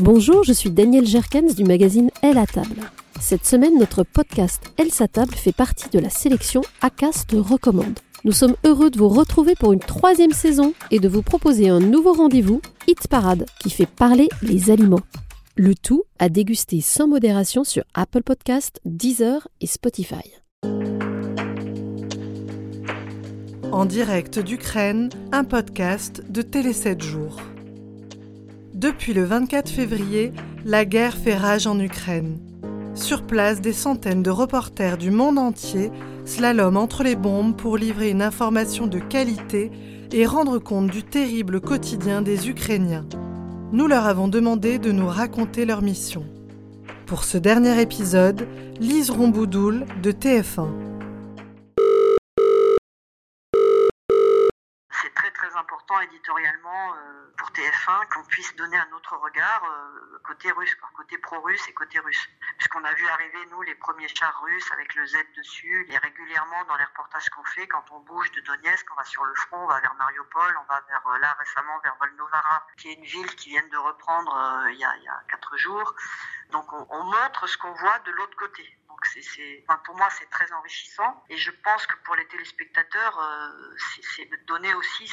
Bonjour, je suis Daniel Jerkens du magazine Elle à table. Cette semaine, notre podcast Elle sa table fait partie de la sélection ACAST recommande. Nous sommes heureux de vous retrouver pour une troisième saison et de vous proposer un nouveau rendez-vous, Hit Parade, qui fait parler les aliments. Le tout à déguster sans modération sur Apple Podcast, Deezer et Spotify. En direct d'Ukraine, un podcast de Télé 7 jours. Depuis le 24 février, la guerre fait rage en Ukraine. Sur place, des centaines de reporters du monde entier slalom entre les bombes pour livrer une information de qualité et rendre compte du terrible quotidien des Ukrainiens. Nous leur avons demandé de nous raconter leur mission. Pour ce dernier épisode, Lise Romboudoul de TF1. Très important éditorialement euh, pour TF1 qu'on puisse donner un autre regard euh, côté russe, côté pro-russe et côté russe. Puisqu'on a vu arriver, nous, les premiers chars russes avec le Z dessus, et régulièrement dans les reportages qu'on fait, quand on bouge de Donetsk, on va sur le front, on va vers Mariupol, on va vers, euh, là récemment, vers Volnovara, qui est une ville qui vient de reprendre il, y a, quatre jours. Donc on, on montre ce qu'on voit de l'autre côté. Pour moi, c'est très enrichissant. Et je pense que pour les téléspectateurs, euh, c'est, de donner aussi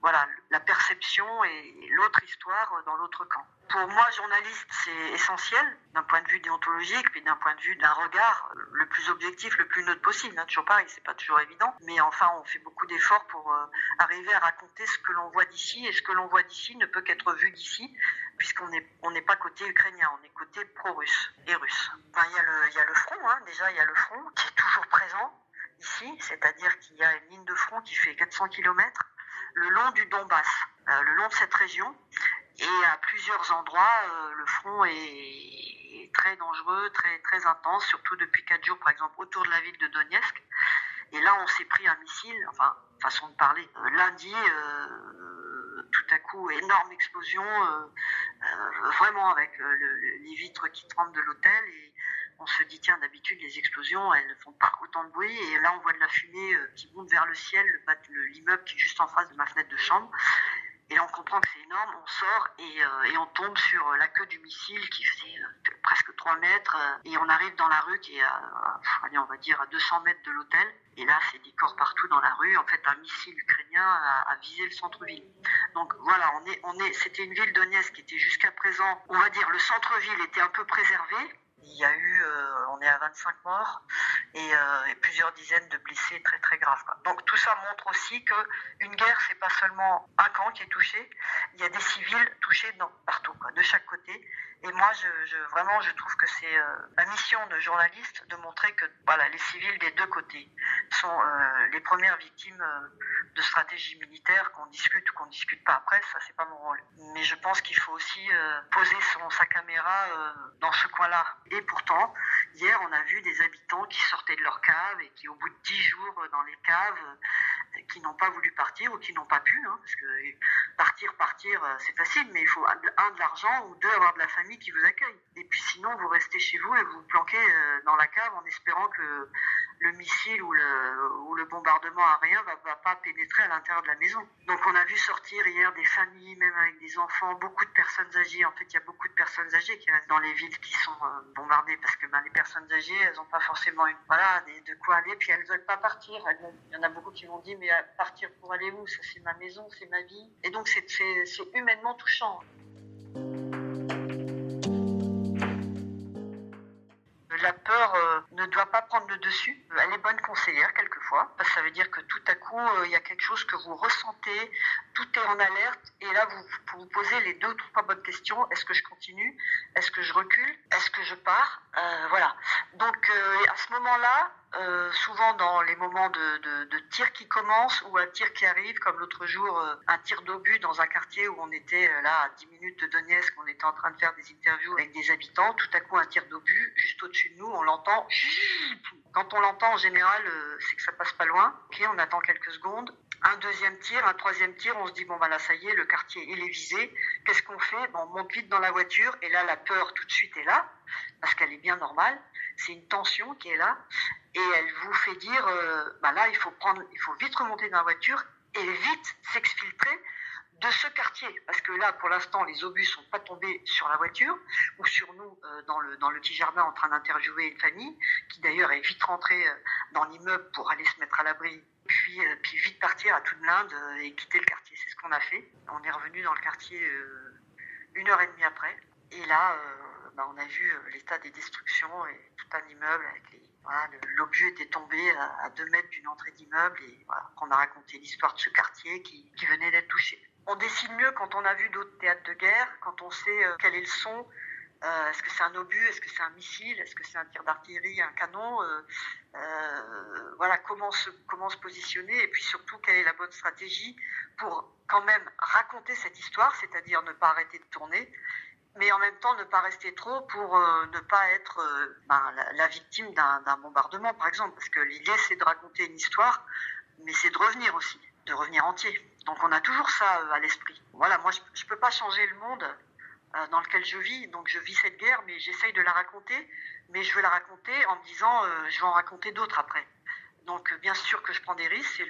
voilà, la perception et l'autre histoire dans l'autre camp. Pour moi, journaliste, c'est essentiel d'un point de vue déontologique, puis d'un point de vue d'un regard le plus objectif, le plus neutre possible. Hein, toujours pareil, c'est pas toujours évident, mais enfin, on fait beaucoup d'efforts pour euh, arriver à raconter ce que l'on voit d'ici, et ce que l'on voit d'ici ne peut qu'être vu d'ici, puisqu'on n'est pas côté ukrainien, on est côté pro-russe et russe. Enfin, il y le, il y a le front, hein, déjà, il y a le front qui est toujours présent ici, c'est-à-dire qu'il y a une ligne de front qui fait 400 km le long du Donbass, euh, le long de cette région. Et à plusieurs endroits, euh, le front est très dangereux, très intense, surtout depuis quatre jours, par exemple, autour de la ville de Donetsk. Et là, on s'est pris un missile, enfin, façon de parler. Euh, lundi, euh, tout à coup, énorme explosion, vraiment avec le, le, les vitres qui tremblent de l'hôtel. Et on se dit, tiens, d'habitude, les explosions, elles ne font pas autant de bruit. Et là, on voit de la fumée qui monte vers le ciel, l'immeuble qui est juste en face de ma fenêtre de chambre. Et là, on comprend que c'est énorme, on sort et, euh, on tombe sur la queue du missile qui faisait euh, presque 3 mètres. Euh, et on arrive dans la rue qui est à, à, on va dire, à 200 mètres de l'hôtel. Et là, c'est des corps partout dans la rue. En fait, un missile ukrainien a, a visé le centre-ville. Donc voilà, on est, on est, c'était une ville Donetsk qui était jusqu'à présent, on va dire, le centre-ville était un peu préservé. Il y a eu, euh, on est à 25 morts et, euh, et, plusieurs dizaines de blessés très très graves. Donc tout ça montre aussi que une guerre, c'est pas seulement un camp qui est touché, il y a des civils touchés dans, partout, de chaque côté. Et moi, je, vraiment, je trouve que c'est euh, ma mission de journaliste de montrer que voilà, les civils des deux côtés sont euh, les premières victimes euh, de stratégie militaire, qu'on discute ou qu'on discute pas après, ça c'est pas mon rôle. Mais je pense qu'il faut aussi poser son, sa caméra dans ce coin-là. Et pourtant, hier, on a vu des habitants qui sortaient de leur cave et qui, au bout de dix jours dans les caves, qui n'ont pas voulu partir ou qui n'ont pas pu, hein, parce que partir, partir, c'est facile, mais il faut un de l'argent ou deux avoir de la famille qui vous accueille. Et puis sinon, vous restez chez vous et vous vous planquez dans la cave en espérant que le missile ou le, bombardement aérien va, va pas pénétrer à l'intérieur de la maison. Donc on a vu sortir hier des familles, même avec des enfants, beaucoup de personnes âgées. En fait, il y a beaucoup de personnes âgées qui restent dans les villes qui sont euh, bombardées parce que ben, les personnes âgées, elles n'ont pas forcément une, voilà, de quoi aller, puis elles veulent pas partir. Il y en a beaucoup qui m'ont dit, mais partir pour aller où? Ça, c'est ma maison, c'est ma vie. Et donc, c'est humainement touchant. La peur euh, ne doit pas prendre le dessus. Elle est bonne conseillère quelquefois, ça veut dire que tout à coup, il euh, y a quelque chose que vous ressentez, tout est en alerte, et là, vous, vous, posez les deux ou trois bonnes questions. Est-ce que je continue? Est-ce que je recule? Est-ce que je pars? Euh, Voilà. Donc, à ce moment-là, euh, souvent dans les moments de, tir qui commencent ou un tir qui arrive, comme l'autre jour, euh, un tir d'obus dans un quartier où on était euh, là à 10 minutes de Donetsk, on était en train de faire des interviews avec des habitants, tout à coup un tir d'obus juste au-dessus de nous, on l'entend. Quand on l'entend en général, c'est que ça passe pas loin. Ok, on attend quelques secondes. Un deuxième tir, un troisième tir, on se dit bon bah là ça y est, le quartier il est visé. Qu'est-ce qu'on fait? On monte vite dans la voiture et là la peur tout de suite est là parce qu'elle est bien normale. C'est une tension qui est là et elle vous fait dire euh, bah là il faut prendre, il faut vite remonter dans la voiture et vite s'exfiltrer de ce quartier, parce que là, pour l'instant, les obus sont pas tombés sur la voiture ou sur nous euh, dans le dans le petit jardin en train d'interviewer une famille qui d'ailleurs est vite rentrée euh, dans l'immeuble pour aller se mettre à l'abri, puis euh, puis vite partir à toute l'Inde et quitter le quartier. C'est ce qu'on a fait. On est revenu dans le quartier une heure et demie après, et là, bah, on a vu l'état des destructions et tout un immeuble l'objet était tombé à, deux mètres d'une entrée d'immeuble et on a raconté l'histoire de ce quartier qui, qui venait d'être touché on décide mieux quand on a vu d'autres théâtres de guerre, quand on sait euh, quel est le son. Euh, est-ce que c'est un obus Est-ce que c'est un missile Est-ce que c'est un tir d'artillerie, un canon euh, Voilà, comment se, positionner et puis surtout quelle est la bonne stratégie pour quand même raconter cette histoire, c'est-à-dire ne pas arrêter de tourner, mais en même temps ne pas rester trop pour ne pas être ben, la, victime d'un bombardement, par exemple. Parce que l'idée, c'est de raconter une histoire, mais c'est de revenir aussi, de revenir entier. Donc on a toujours ça euh, à l'esprit. Voilà, moi je ne peux pas changer le monde euh, dans lequel je vis, donc je vis cette guerre, mais j'essaye de la raconter, mais je veux la raconter en me disant euh, je vais en raconter d'autres après. Donc bien sûr que je prends des risques,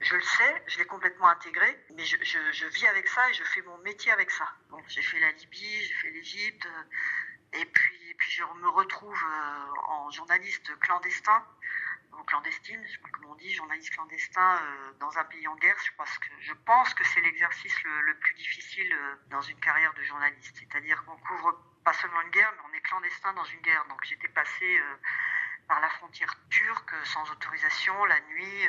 je le sais, je l'ai complètement intégré, mais je, vis avec ça et je fais mon métier avec ça. Donc j'ai fait la Libye, j'ai fait l'Égypte, et puis je me retrouve en journaliste clandestin clandestine, je sais pas comment on dit, journaliste clandestin euh, dans un pays en guerre. Je pense que, je pense que c'est l'exercice le, plus difficile euh, dans une carrière de journaliste. C'est-à-dire qu'on couvre pas seulement une guerre, mais on est clandestin dans une guerre. Donc j'étais passé euh, par la frontière turque sans autorisation la nuit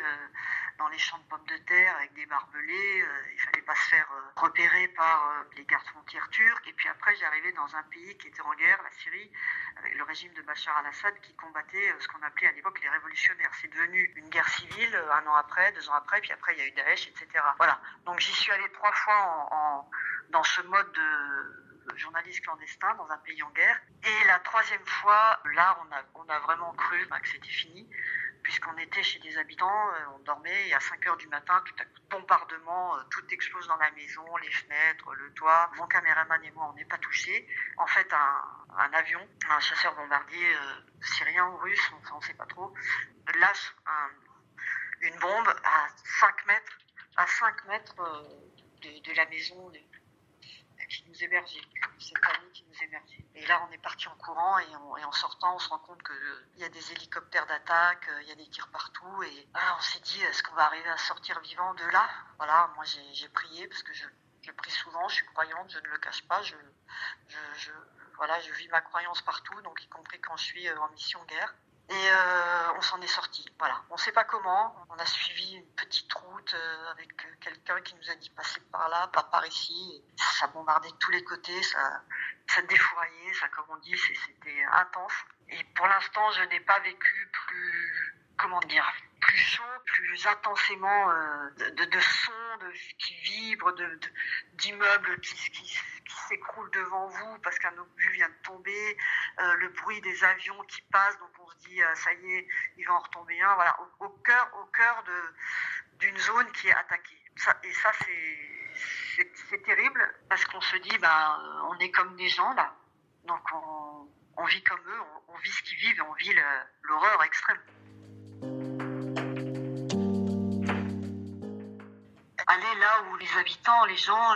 dans les champs de pommes de terre avec des barbelés. Euh, il fallait pas se faire euh, repérer par euh, les gardes frontières turcs. Et puis après, j'arrivais dans un pays qui était en guerre, la Syrie, avec le régime de Bachar al-Assad qui combattait ce qu'on appelait à l'époque les révolutionnaires. C'est devenu une guerre civile un an après, deux ans après, puis après il y a eu Daesh, etc. Voilà. Donc j'y suis allé trois fois dans ce mode de journaliste clandestin dans un pays en guerre. Et la troisième fois, là, on a vraiment cru que c'était fini puisqu'on était chez des habitants, euh, on dormait et à 5 heures du matin, tout à coup, bombardement, euh, tout explose dans la maison, les fenêtres, le toit. Mon caméraman et moi, on n'est pas touchés. En fait, un, avion, un chasseur bombardier euh, syrien ou russe, on ne sait pas trop, lâche une bombe à 5 mètres, à 5 mètres de, la maison qui nous hébergeait, cette famille qui nous on est parti en courant et, en sortant, on se rend compte qu'il y a des hélicoptères d'attaque, il y a des tirs partout. Et on s'est dit, est-ce qu'on va arriver à sortir vivant de là? Voilà, moi j'ai prié parce que je, prie souvent, je suis croyante, je ne le cache pas. Je, voilà, je vis ma croyance partout, donc y compris quand je suis euh, en mission guerre. Et euh, on s'en est sorti. Voilà. On ne sait pas comment. On a suivi une petite route euh, avec euh, quelqu'un qui nous a dit passer par là, pas par ici. ça bombardait de tous les côtés, ça, ça défouraillait, ça, comme on dit, c'était intense. Et pour l'instant, je n'ai pas vécu plus, comment dire, plus chaud, plus intensément euh, de, de, sons de, qui vibrent, d'immeubles qui, qui, qui s'écroulent devant vous parce qu'un obus vient de tomber, euh, le bruit des avions qui passent, donc on se dit euh, ça y est, il va en retomber un. Voilà, au, cœur, au cœur d'une zone qui est attaquée. Et ça, c'est terrible parce qu'on se dit, bah, on est comme des gens là, donc on, vit comme eux, on, vit ce qu'ils vivent et on vit l'horreur extrême. aller là où les habitants, les gens,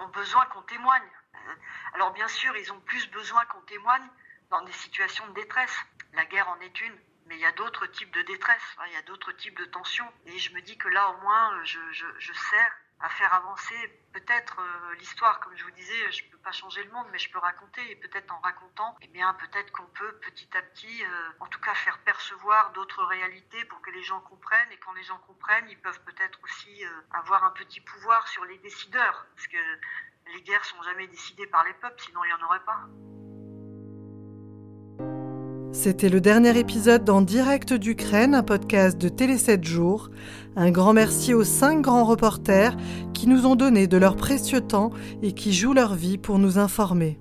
ont besoin qu'on témoigne. Euh, alors bien sûr, ils ont plus besoin qu'on témoigne dans des situations de détresse. La guerre en est une, mais il y a d'autres types de détresse, hein, il y a d'autres types de tensions. Et je me dis que là, au moins, je sers à faire avancer peut-être euh, l'histoire. Comme je vous disais, je ne peux pas changer le monde, mais je peux raconter. Et peut-être en racontant, eh bien, peut-être qu'on peut petit à petit, euh, en tout cas, faire percevoir d'autres réalités pour que les gens comprennent. Et quand les gens comprennent, ils peuvent peut-être aussi euh, avoir un petit pouvoir sur les décideurs. Parce que les guerres sont jamais décidées par les peuples, sinon il n'y en aurait pas. C'était le dernier épisode d'En direct d'Ukraine, un podcast de Télé 7 jours. Un grand merci aux cinq grands reporters qui nous ont donné de leur précieux temps et qui jouent leur vie pour nous informer.